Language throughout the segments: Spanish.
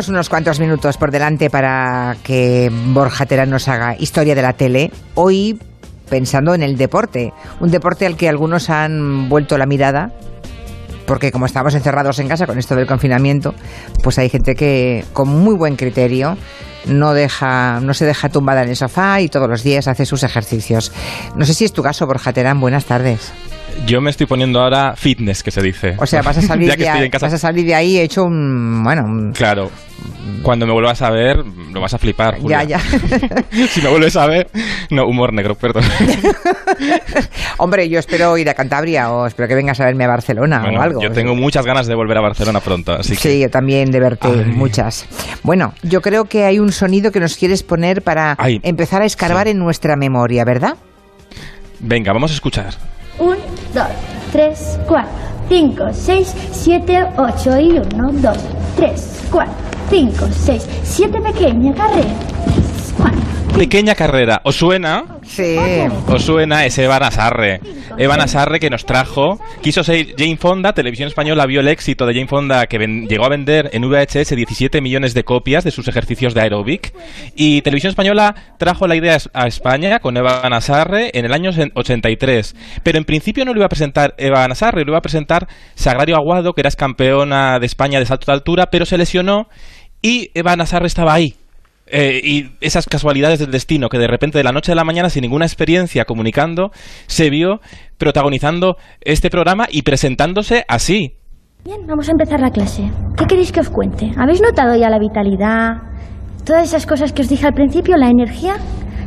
Tenemos unos cuantos minutos por delante para que Borja Terán nos haga historia de la tele. Hoy pensando en el deporte, un deporte al que algunos han vuelto la mirada porque como estamos encerrados en casa con esto del confinamiento, pues hay gente que con muy buen criterio no deja, no se deja tumbada en el sofá y todos los días hace sus ejercicios. No sé si es tu caso, Borja Terán, buenas tardes. Yo me estoy poniendo ahora fitness, que se dice. O sea, vas a salir, de, ahí, vas a salir de ahí hecho un... Bueno, Claro. Cuando me vuelvas a ver, lo vas a flipar. Ya, ya. si me vuelves a ver... No, humor negro, perdón. Hombre, yo espero ir a Cantabria o espero que vengas a verme a Barcelona o algo. Yo tengo muchas ganas de volver a Barcelona pronto, así que... Sí, yo también de verte, muchas. Bueno, yo creo que hay un sonido que nos quieres poner para empezar a escarbar en nuestra memoria, ¿verdad? Venga, vamos a escuchar. 1, 2, 3, 4, 5, 6, 7, 8 y 1, 2, 3, 4, 5, 6, 7 pequeña carrera. 4, Pequeña carrera. ¿Os suena? Sí. ¿Os suena ese Evan Asarre? Evan Asarre que nos trajo, quiso ser Jane Fonda, Televisión Española vio el éxito de Jane Fonda que llegó a vender en VHS 17 millones de copias de sus ejercicios de aeróbic y Televisión Española trajo la idea a España con Evan Asarre en el año 83, pero en principio no lo iba a presentar Evan Asarre, lo iba a presentar Sagrario Aguado, que era campeona de España de salto de altura, pero se lesionó y Evan Asarre estaba ahí eh, y esas casualidades del destino, que de repente de la noche a la mañana, sin ninguna experiencia comunicando, se vio protagonizando este programa y presentándose así. Bien, vamos a empezar la clase. ¿Qué queréis que os cuente? ¿Habéis notado ya la vitalidad? Todas esas cosas que os dije al principio, la energía.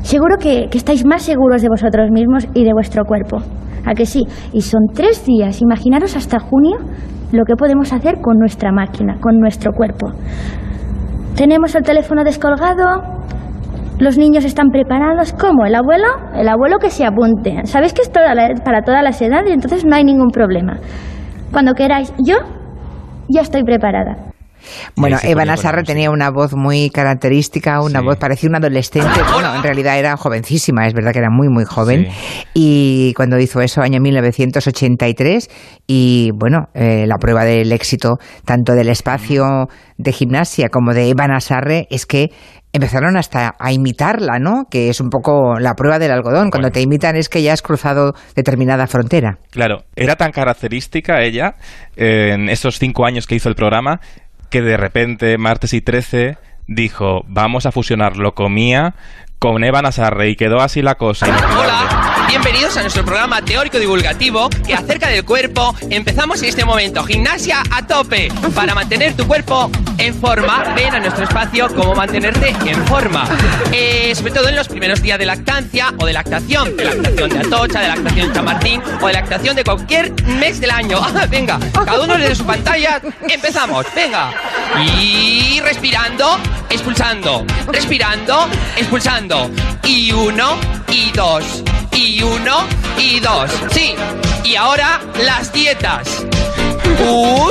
Seguro que, que estáis más seguros de vosotros mismos y de vuestro cuerpo. ¿A que sí? Y son tres días. Imaginaros hasta junio lo que podemos hacer con nuestra máquina, con nuestro cuerpo. Tenemos el teléfono descolgado. Los niños están preparados. ¿Cómo? ¿El abuelo? El abuelo que se apunte. Sabéis que es para todas las edades, entonces no hay ningún problema. Cuando queráis. Yo ya estoy preparada. Bueno, Eva Nazarre tenía una voz muy característica, una voz parecía un adolescente. Bueno, en realidad era jovencísima, es verdad que era muy, muy joven. Y cuando hizo eso, año 1983, y bueno, eh, la prueba del éxito tanto del espacio de gimnasia como de Eva Nazarre es que empezaron hasta a imitarla, ¿no? Que es un poco la prueba del algodón. Cuando te imitan es que ya has cruzado determinada frontera. Claro, era tan característica ella en esos cinco años que hizo el programa que de repente, martes y 13, dijo, vamos a fusionar lo comía con Eva Nazarre y quedó así la cosa. Hola, bienvenidos a nuestro programa teórico divulgativo que acerca del cuerpo. Empezamos en este momento, gimnasia a tope. Para mantener tu cuerpo en forma, ven a nuestro espacio cómo mantenerte en forma. Eh, sobre todo en los primeros días de lactancia o de lactación. De lactación de Atocha, de lactación Chamartín o de lactación de cualquier mes del año. Venga, cada uno desde su pantalla. Empezamos, venga. Y respirando, expulsando. Respirando, expulsando. Y uno, y dos. Y uno, y dos. Sí. Y ahora las dietas. Uh,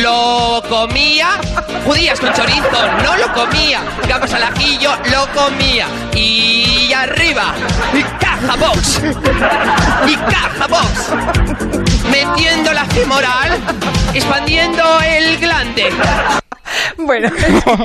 lo comía. Judías con chorizo, no lo comía. Gafas al ajillo, lo comía. Y arriba, y caja box. Y caja box. Metiendo la femoral, expandiendo el glande. Bueno,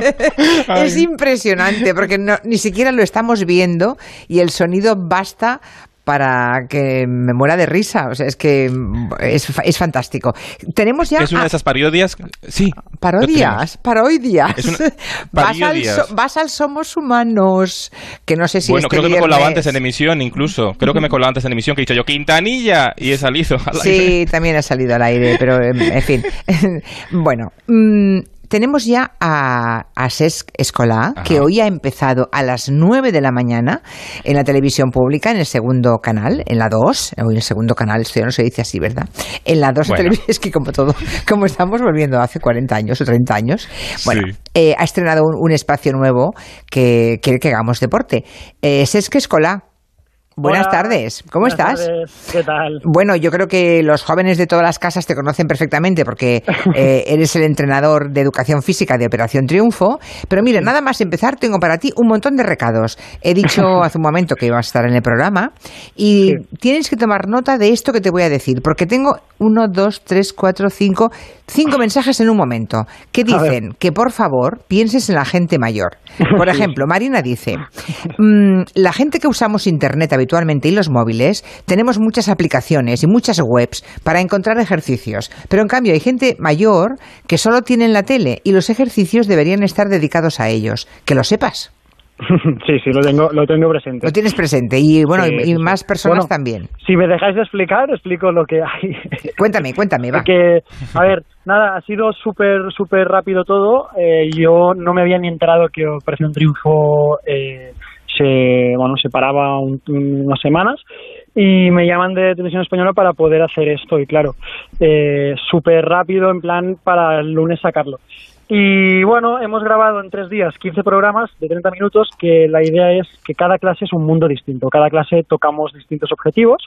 es impresionante porque no, ni siquiera lo estamos viendo y el sonido basta para que me muera de risa. O sea, es que es, es fantástico. Tenemos ya. Es una de esas parodias. Sí. Parodias, parodias. vas, al vas, al Somos Humanos, que no sé si. Bueno, este creo que me colaba antes en emisión, incluso. Creo que me colaba antes en emisión, que he dicho yo Quintanilla y he salido al aire. Sí, también ha salido al aire, pero en fin. bueno. Tenemos ya a, a Cesc Escolá, que hoy ha empezado a las 9 de la mañana en la televisión pública, en el segundo canal, en la 2, hoy en el segundo canal, esto ya no se dice así, ¿verdad? En la 2 Bueno. televisión, es que como todo, como estamos volviendo hace 40 años o 30 años, bueno, Sí. eh, ha estrenado un, un espacio nuevo que quiere que hagamos deporte. Eh, Cesc Escolá, Buenas Hola. tardes, ¿cómo Buenas estás? tardes. ¿Qué tal? Bueno, yo creo que los jóvenes de todas las casas te conocen perfectamente porque eh, eres el entrenador de educación física de Operación Triunfo. Pero mira, nada más empezar, tengo para ti un montón de recados. He dicho hace un momento que ibas a estar en el programa y Sí. tienes que tomar nota de esto que te voy a decir, porque tengo uno, dos, tres, cuatro, cinco, cinco mensajes en un momento que dicen que por favor pienses en la gente mayor. Por ejemplo, Marina dice, mm, la gente que usamos Internet habitualmente y los móviles, tenemos muchas aplicaciones y muchas webs para encontrar ejercicios, pero en cambio hay gente mayor que solo tienen la tele y los ejercicios deberían estar dedicados a ellos. Que lo sepas, sí, sí, lo tengo, lo tengo presente. lo tienes presente y bueno, Sí, y, más personas Bueno, también. Si me dejáis de explicar, explico lo que hay. Cuéntame, cuéntame, va. Porque, a ver, nada, ha sido súper, súper rápido todo. Eh, yo no me había ni enterado que Operación Triunfo eh, se, bueno, se paraba un- unas semanas y me llaman de Televisión Española para poder hacer esto. Y claro, eh, súper rápido, en plan, para el lunes sacarlo. Y bueno, hemos grabado en tres días 15 programas de 30 minutos que la idea es que cada clase es un mundo distinto. Cada clase tocamos distintos objetivos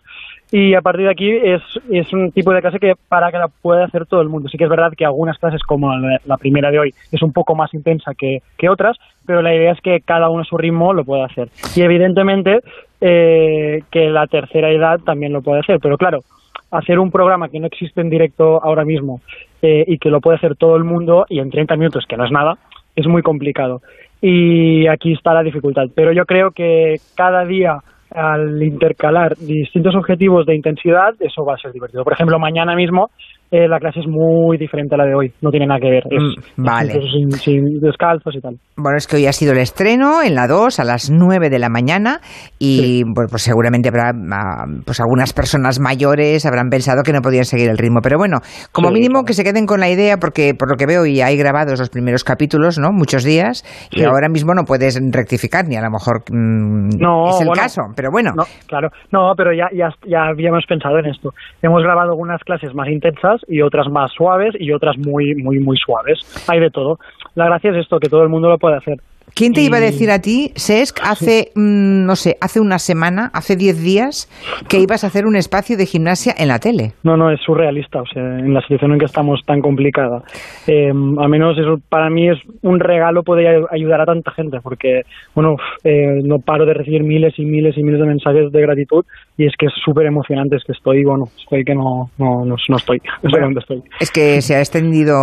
y a partir de aquí es, es un tipo de clase que para que la pueda hacer todo el mundo. Sí que es verdad que algunas clases como la, primera de hoy es un poco más intensa que, que otras, pero la idea es que cada uno a su ritmo lo pueda hacer. Y evidentemente eh, que la tercera edad también lo puede hacer. Pero claro, hacer un programa que no existe en directo ahora mismo eh, y que lo puede hacer todo el mundo y en 30 minutos, que no es nada, es muy complicado. Y aquí está la dificultad. Pero yo creo que cada día al intercalar distintos objetivos de intensidad, eso va a ser divertido. Por ejemplo, mañana mismo eh, la clase es muy diferente a la de hoy, no tiene nada que ver. Es, Mm, vale. sin, sin descalzos y tal. Bueno, es que hoy ha sido el estreno en la 2 a las 9 de la mañana y pues, pues seguramente habrá ah, pues algunas personas mayores habrán pensado que no podían seguir el ritmo. Pero bueno, como Sí, mínimo claro. que se queden con la idea porque por lo que veo ya hay grabados los primeros capítulos, ¿no? Muchos días y ahora mismo no puedes rectificar ni a lo mejor mm, No, es el bueno, caso. Pero bueno, No, claro. No, pero ya, ya, ya habíamos pensado en esto. Hemos grabado algunas clases más intensas y otras más suaves y otras muy, muy, muy suaves. Hay de todo. La gracia es esto, que todo el mundo lo puede hacer. ¿quién te iba a decir a ti, Sesc, hace, mm, no sé, hace una semana, hace 10 días, que ibas a hacer un espacio de gimnasia en la tele? No, no, es surrealista, o sea, en la situación en que estamos tan complicada. Eh, al menos eso para mí es un regalo poder ayudar a tanta gente, porque, bueno, eh, no paro de recibir miles y miles y miles de mensajes de gratitud y es que es súper emocionante, es que estoy, bueno, estoy que no, no, no, no estoy, no sé dónde estoy. Es que se ha extendido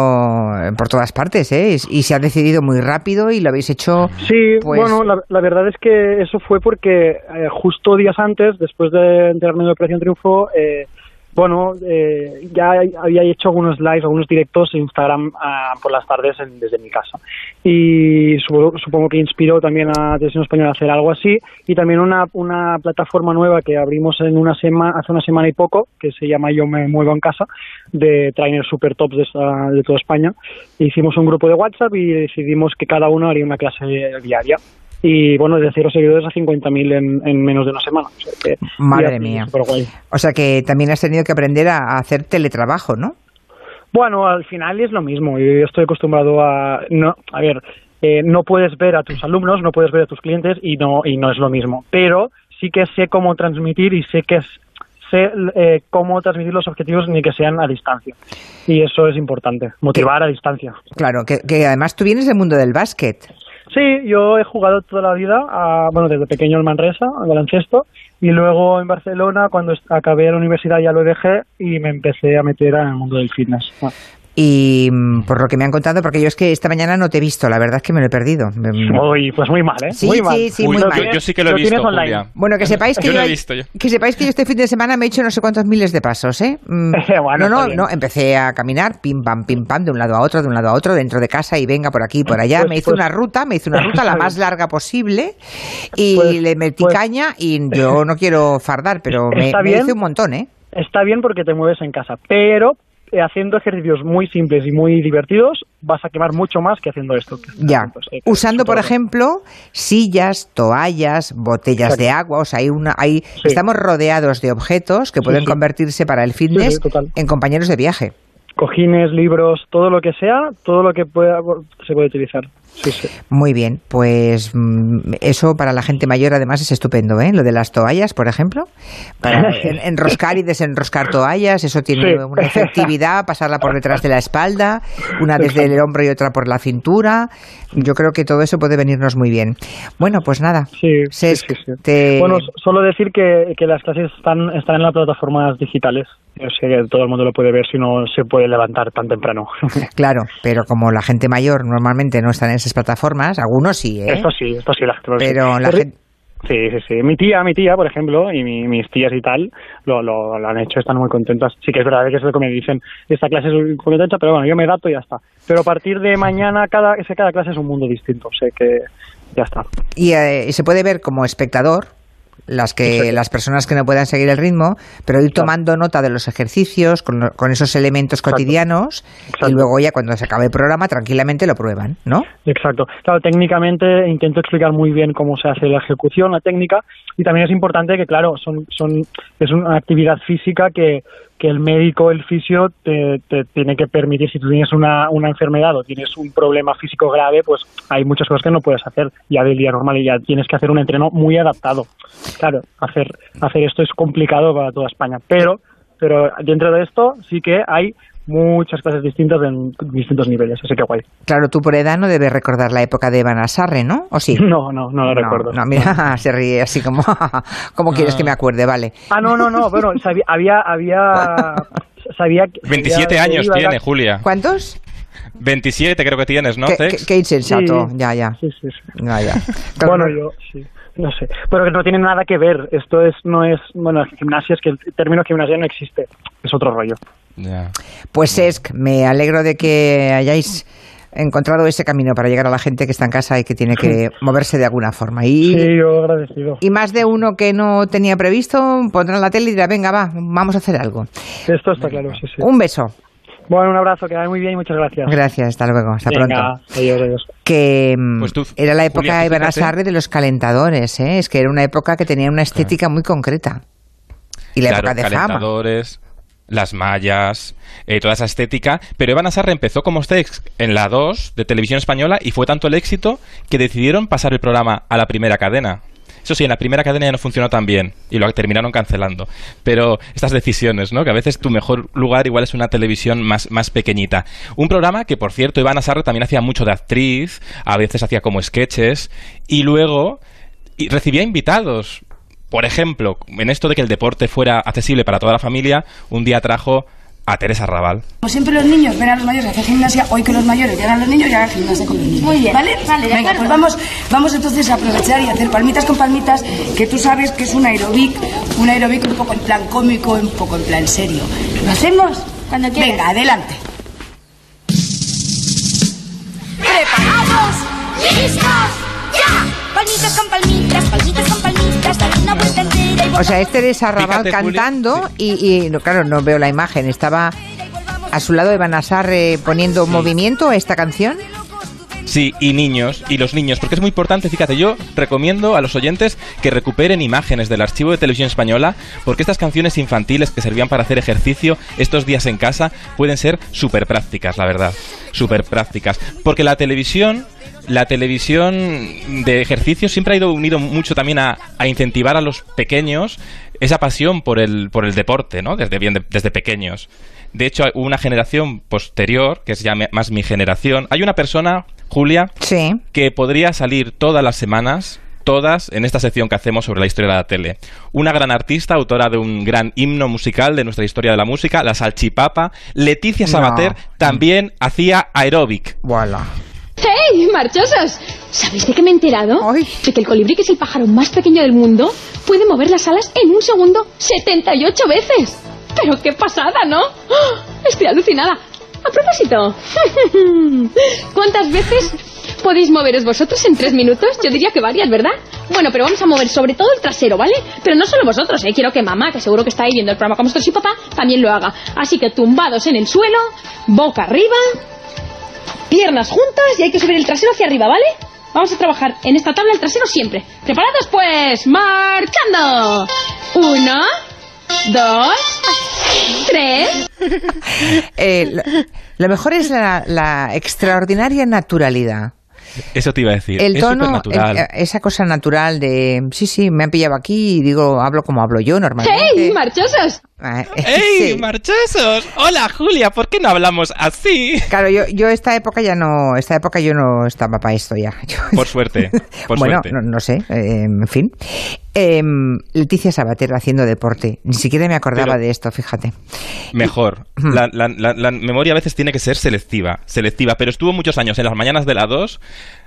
por todas partes, ¿eh? Y se ha decidido muy rápido y lo habéis hecho. Sí, Pues- bueno, la, la verdad es que eso fue porque eh, justo días antes, después de enterarme de Operación Triunfo, eh, bueno, eh, ya había hecho algunos lives, algunos directos en Instagram ah, por las tardes en- desde mi casa. Y supongo, supongo que inspiró también a Televisión Española a hacer algo así. Y también una, una plataforma nueva que abrimos en una sema, hace una semana y poco, que se llama Yo me muevo en casa, de trainers super tops de, de toda España. Hicimos un grupo de WhatsApp y decidimos que cada uno haría una clase diaria. Y bueno, de cero seguidores a 50.000 en, en menos de una semana. O sea que- Madre mía. O sea que también has tenido que aprender a a hacer teletrabajo, ¿no? Bueno, al final es lo mismo. Yo estoy acostumbrado a... No, a ver, eh, no puedes ver a tus alumnos, no puedes ver a tus clientes y no, y no es lo mismo. Pero sí que sé cómo transmitir y sé que es, sé eh, cómo transmitir los objetivos ni que sean a distancia. Y eso es importante, motivar a distancia. Claro, que, que además tú vienes del mundo del básquet. Sí, yo he jugado toda la vida, a- bueno, desde pequeño en Manresa, al baloncesto, y luego en Barcelona, cuando acabé la universidad ya lo dejé y me empecé a meter en el mundo del fitness. Ah. Y mm, por lo que me han contado, porque yo es que esta mañana no te he visto, la verdad es que me lo he perdido. Mm. Uy, pues muy mal, ¿eh? Sí, muy sí, mal. sí, Uy, muy mal. yo, sí que lo he Lo visto, tienes online. Julia. Bueno, que sepáis que Yo yo, lo he visto yo. que sepáis que yo este fin de semana me he hecho no sé cuántos miles de pasos, ¿eh? Mm, Bueno, no, no, no, empecé a caminar, pim pam, pim pam, de un lado a otro, de un lado a otro, dentro de casa y venga por aquí y por allá. Pues- me hice pues- una ruta, me hice una ruta la más larga posible y Pues- le metí pues- caña y yo no quiero fardar, pero me, Está me bien. hice un montón, ¿eh? Está bien porque te mueves en casa, pero haciendo ejercicios muy simples y muy divertidos vas a quemar mucho más que haciendo esto. que- Ya, eh, usando por ejemplo sillas, toallas, botellas Exacto. de agua, o sea, hay una, hay, Sí. estamos rodeados de objetos que Sí, pueden sí. convertirse para el fitness en compañeros de viaje. Cojines, libros, todo lo que sea, todo lo que pueda se puede utilizar. Sí, sí. Muy bien, pues mm, eso para la gente mayor además es estupendo, ¿eh? Lo de las toallas, por ejemplo, para en- enroscar y desenroscar toallas, eso tiene Sí. una efectividad, pasarla por detrás de la espalda, una desde el hombro y otra por la cintura. Yo creo que todo eso puede venirnos muy bien. Bueno, pues nada. Sí, sí, Cesc, sí, sí. te- Bueno, solo decir que, que las clases están, están en las plataformas digitales. Yo sé que todo el mundo lo puede ver si no se puede levantar tan temprano. Claro, pero como la gente mayor normalmente no está en esas plataformas, algunos sí, ¿eh? Esto sí, esto sí, la gente lo sí. Pero la gente... Sí, sí, sí. Mi tía, mi tía, por ejemplo, y mi- mis tías y tal, lo, lo, lo han hecho, están muy contentas. Sí que es verdad que es lo que me dicen, esta clase es poquito hecha, pero bueno, yo me adapto y ya está. Pero a partir de mañana, cada, ese, cada clase es un mundo distinto, sé que ya está. Y eh, se puede ver como espectador las que las personas que no puedan seguir el ritmo, pero ir tomando nota de los ejercicios con, con esos elementos Exacto. cotidianos Exacto. y luego ya cuando se acabe el programa tranquilamente lo prueban, ¿no? Exacto. Claro, técnicamente intento explicar muy bien cómo se hace la ejecución, la técnica, y también es importante que, claro, son, son, es una actividad física que, que el médico, el fisio, te, te tiene que permitir, si tú tienes una, una enfermedad o tienes un problema físico grave, pues hay muchas cosas que no puedes hacer ya del día normal y ya tienes que hacer un entreno muy adaptado. Claro, hacer, hacer esto es complicado para toda España, pero, pero dentro de esto sí que hay muchas clases distintas en distintos niveles, así que guay. Claro, tú por edad no debes recordar la época de Vanasarre, ¿no? ¿O sí? No, no, no lo recuerdo. No, mira, se ríe así como, ¿cómo quieres que me acuerde? Vale. Ah, no, no, no, bueno, sabía, había, había, sabía... que- 27 sabía años a- tiene, Julia. ¿Cuántos? 27 creo que tienes, ¿no, Qué, qué- qué insensato, Sí. ya, ya. Sí, sí, sí. Ya, ya. Bueno, yo, sí, no sé, pero que no tiene nada que ver, esto es, no es, bueno, gimnasia, es que el término gimnasia no existe, es otro rollo. Ya. Pues Esc, me alegro de que hayáis encontrado ese camino para llegar a la gente que está en casa y que tiene que moverse de alguna forma. Y, Sí, yo agradecido. y más de uno que no tenía previsto pondrá la tele y dirá, venga, va, vamos a hacer algo. Esto está claro, sí, sí. Un beso. Bueno, un abrazo, que vaya muy bien y muchas gracias. Gracias, hasta luego, hasta Venga, pronto. adiós, adiós. Que Pues tú, era la época Julia, de fíjate. Benasarre de los calentadores, ¿eh? es que era una época que tenía una estética muy concreta. Y la Claro, época de fama. Las mallas, eh, toda esa estética. Pero Eva Nasarre empezó como Cex en la 2 de Televisión Española y fue tanto el éxito que decidieron pasar el programa a la primera cadena. Eso sí, en la primera cadena ya no funcionó tan bien y lo terminaron cancelando. Pero estas decisiones, ¿no? Que a veces tu mejor lugar igual es una televisión más, más pequeñita. Un programa que, por cierto, Ivana Sarre también hacía mucho de actriz, a veces hacía como sketches y luego y recibía invitados. Por ejemplo, en esto de que el deporte fuera accesible para toda la familia, un día trajo a Teresa Raval. Como siempre los niños ven a los mayores hacer gimnasia, hoy que los mayores vean a los niños y hagan gimnasia con los niños. Muy bien. ¿Vale? Vale, Venga, pues vamos, vamos entonces a aprovechar y hacer palmitas con palmitas, que tú sabes que es un aerobic, un aerobic un poco en plan cómico, un poco en plan serio. ¿Lo hacemos? Cuando quieras. Venga, adelante. ¡Preparados! ¡Listos! Palmitas con palmitas, palmitas con palmitas, dale una vuelta entera y O sea, es Raval Fíjate, Julia, cantando y, y, no, claro, no veo la imagen. Estaba a su lado de Vanasarre poniendo movimiento a esta canción. Sí, y niños, y los niños, porque es muy importante, fíjate, yo recomiendo a los oyentes que recuperen imágenes del archivo de televisión española, porque estas canciones infantiles que servían para hacer ejercicio estos días en casa pueden ser súper prácticas, la verdad, súper prácticas, porque la televisión... La televisión de ejercicio siempre ha ido unido mucho también a, a incentivar a los pequeños esa pasión por el, por el deporte, ¿no? Desde, bien de- desde pequeños. De hecho, hubo una generación posterior, que es ya más mi generación. Hay una persona, Julia, Sí. que podría salir todas las semanas, todas, en esta sección que hacemos sobre la historia de la tele. Una gran artista, autora de un gran himno musical de nuestra historia de la música, la salchipapa. Leticia No. Sabater también hacía aeróbic. Voilà. ¡Hey, marchosos! ¿Sabéis de qué me he enterado? Ay. De que el colibrí, que es el pájaro más pequeño del mundo, puede mover las alas en un segundo 78 veces. ¡Pero qué pasada, ¿no? ¡Ah! Estoy alucinada. A propósito, ¿cuántas veces podéis moveros vosotros en tres minutos? Yo diría que varias, ¿verdad? Bueno, pero vamos a mover sobre todo el trasero, ¿vale? Pero no solo vosotros, ¿eh? Quiero que mamá, que seguro que está ahí viendo el programa con vosotros y papá, también lo haga. Así que tumbados en el suelo, boca arriba, piernas juntas y hay que subir el trasero hacia arriba, ¿vale? Vamos a trabajar en esta tabla el trasero siempre. ¿Preparados? Pues marchando. Uno, dos, tres. Eh, lo, lo mejor es la, la extraordinaria naturalidad Eso te iba a decir. El tono, el- esa cosa natural de, sí, sí, me han pillado aquí y digo, hablo como hablo yo normalmente. ¡Hey, marchosos! Ah, ¡Ey, sí. marchosos! Hola, Julia, ¿por qué no hablamos así? Claro, yo, yo esta época ya no, esta época yo no estaba para esto ya. Yo- Por suerte, por bueno, suerte. No, no sé, eh, en fin. Em, Leticia Sabater haciendo deporte. Ni siquiera me acordaba Pero- de esto, fíjate. Mejor. La, la- la- la memoria a veces tiene que ser selectiva, selectiva, pero estuvo muchos años en las mañanas de la 2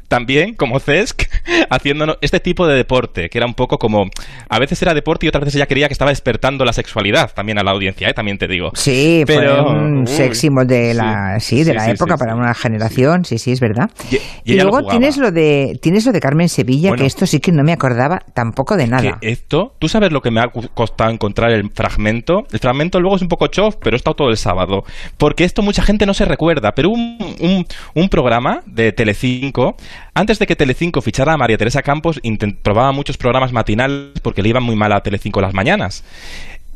también, como Cesc, haciendo este tipo de deporte, que era un poco como... A veces era deporte y otras veces ella creía que estaba despertando la sexualidad también a la audiencia, ¿eh? también te digo. Sí, Pero- fue un sex symbol de la, sí, sí, de la sí, época sí, para una generación, sí, sí, es verdad. Y- y Y, ella lo luego tienes lo de tienes lo de Carmen Sevilla, Bueno. que esto sí que no me acordaba tampoco de Que nada. esto, tú sabes lo que me ha costado encontrar el fragmento. El fragmento luego es un poco chof, pero he estado todo el sábado. Porque esto mucha gente no se recuerda. Pero un, un, un programa de Telecinco, antes de que Telecinco fichara a María Teresa Campos, probaba muchos programas matinales porque le iban muy mal a Telecinco las mañanas.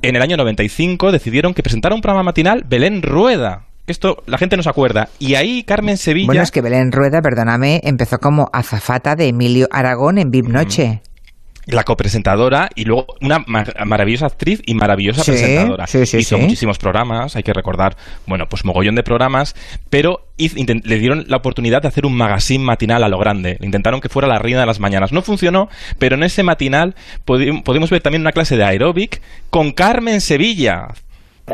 En el año 95 decidieron que presentara un programa matinal Belén Rueda. Esto la gente no se acuerda. Y ahí Carmen Sevilla. Bueno, es que Belén Rueda, perdóname, empezó como azafata de Emilio Aragón en VIP Noche. La copresentadora y luego una ma- maravillosa actriz y maravillosa Sí, presentadora. sí, sí, hizo muchísimos programas, hay que recordar, bueno, pues mogollón de programas, pero le dieron la oportunidad de hacer un magazine matinal a lo grande. Intentaron que fuera la reina de las mañanas. No funcionó, pero en ese matinal podi- podemos ver también una clase de aeróbic con Carmen Sevilla.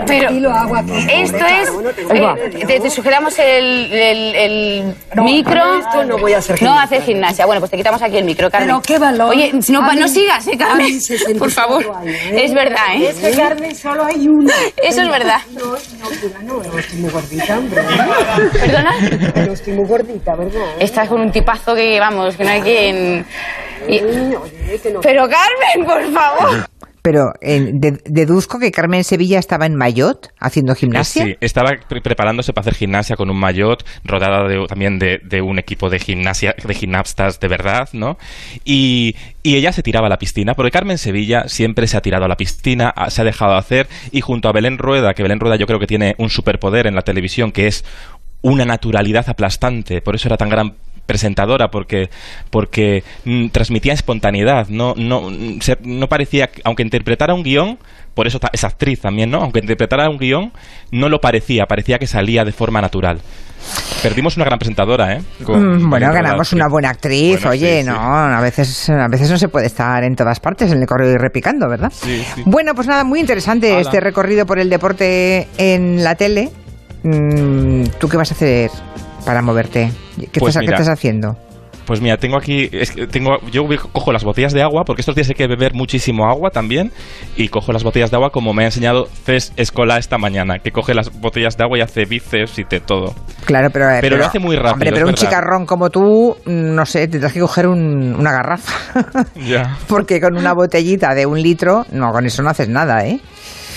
Pero esto es. eh, te, te sugeramos el, el- el micro. esto no voy a hacer No gimnasia. hacer gimnasia. Bueno, pues te quitamos aquí el micro, Carmen. Pero qué valor. Oye, no, no sigas, ¿eh, Carmen? mí 64 Por favor. años, ¿eh? Es verdad, ¿eh? Es que Carmen solo hay una. Eso es verdad. No, no, no, no estoy muy gordita, hombre. ¿Perdona? No estoy muy gordita, ¿verdad? Estás con un tipazo que, vamos, que no hay quien. y- no. Pero, Carmen, por favor. Pero eh, de- deduzco que Carmen Sevilla estaba en Mayotte haciendo gimnasia. Sí, estaba pre- preparándose para hacer gimnasia con un maillot, rodeada de- también de, un equipo de gimnasia, de gimnastas de verdad, ¿no? Y, y ella se tiraba a la piscina, porque Carmen Sevilla siempre se ha tirado a la piscina, se ha dejado hacer, y junto a Belén Rueda, que Belén Rueda yo creo que tiene un superpoder en la televisión, que es una naturalidad aplastante, por eso era tan gran presentadora porque porque mm, transmitía espontaneidad no no mm, se- no parecía aunque interpretara un guion por eso es actriz también no aunque interpretara un guion no lo parecía parecía que salía de forma natural perdimos una gran presentadora eh Con- Mm, bueno, ganamos una buena actriz, Bueno, oye, sí, sí. no, a veces, a veces no se puede estar en todas partes en el correo y repicando, ¿verdad? Sí. Bueno, pues nada, muy interesante este recorrido por el deporte en la tele. Mm, ¿Tú qué vas a hacer para moverte? ¿Qué, Pues estás, qué mira, estás haciendo? Pues mira, tengo aquí, es que tengo, yo cojo las botellas de agua, porque estos días hay que beber muchísimo agua también, y cojo las botellas de agua como me ha enseñado Cés Escola esta mañana, que coge las botellas de agua y hace bíceps y de todo. Claro, pero, eh, Pero lo hace muy rápido, Hombre, pero un verdad. chicarrón como tú, mm, no sé, tendrás que coger un- una garrafa. Ya. Porque con una botellita de un litro, no, con eso no haces nada, ¿eh?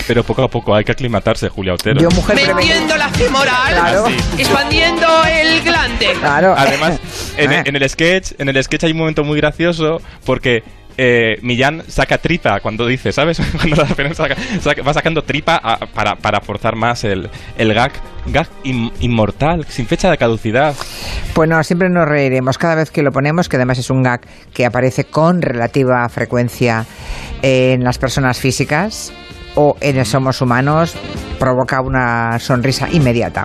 Pero poco a poco hay que aclimatarse, Julia Otero. Yo, mujer. Metiendo la femoral, Claro. expandiendo el glande. Claro. Además, en, Ah. en el sketch, en el sketch hay un momento muy gracioso porque eh, Millán saca tripa cuando dice, ¿sabes? Cuando la pena saca- saca- va sacando tripa a- para, para forzar más el, el gag, gag in- inmortal, sin fecha de caducidad. Pues no, siempre nos reiremos cada vez que lo ponemos, que además es un gag que aparece con relativa frecuencia en las personas físicas o en el Somos Humanos, provoca una sonrisa inmediata.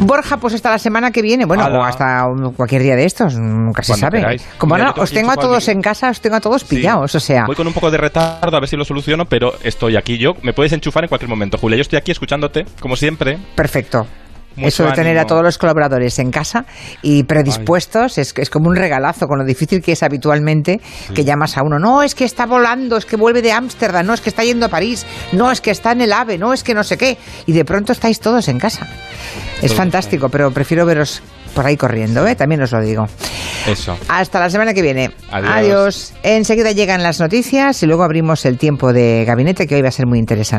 Borja, pues hasta la semana que viene, bueno, o hasta un- cualquier día de estos, nunca se Cuando sabe. queráis. Como Mira, ahora yo tengo os tengo a todos en casa, os tengo a todos Sí. pillados, o sea... Voy con un poco de retardo a ver si lo soluciono, pero estoy aquí yo. Me puedes enchufar en cualquier momento, Julia. Yo estoy aquí escuchándote, como siempre. Perfecto. Eso de tener a todos los colaboradores en casa y predispuestos es, es como un regalazo con lo difícil que es habitualmente que llamas a uno. No, es que está volando, es que vuelve de Ámsterdam, no, es que está yendo a París, no, es que está en el AVE, no, es que no sé qué. Y de pronto estáis todos en casa. Es fantástico, pero prefiero veros por ahí corriendo, ¿eh? también os lo digo. Eso. Hasta la semana que viene. Adiós. Enseguida llegan las noticias y luego abrimos el tiempo de gabinete que hoy va a ser muy interesante.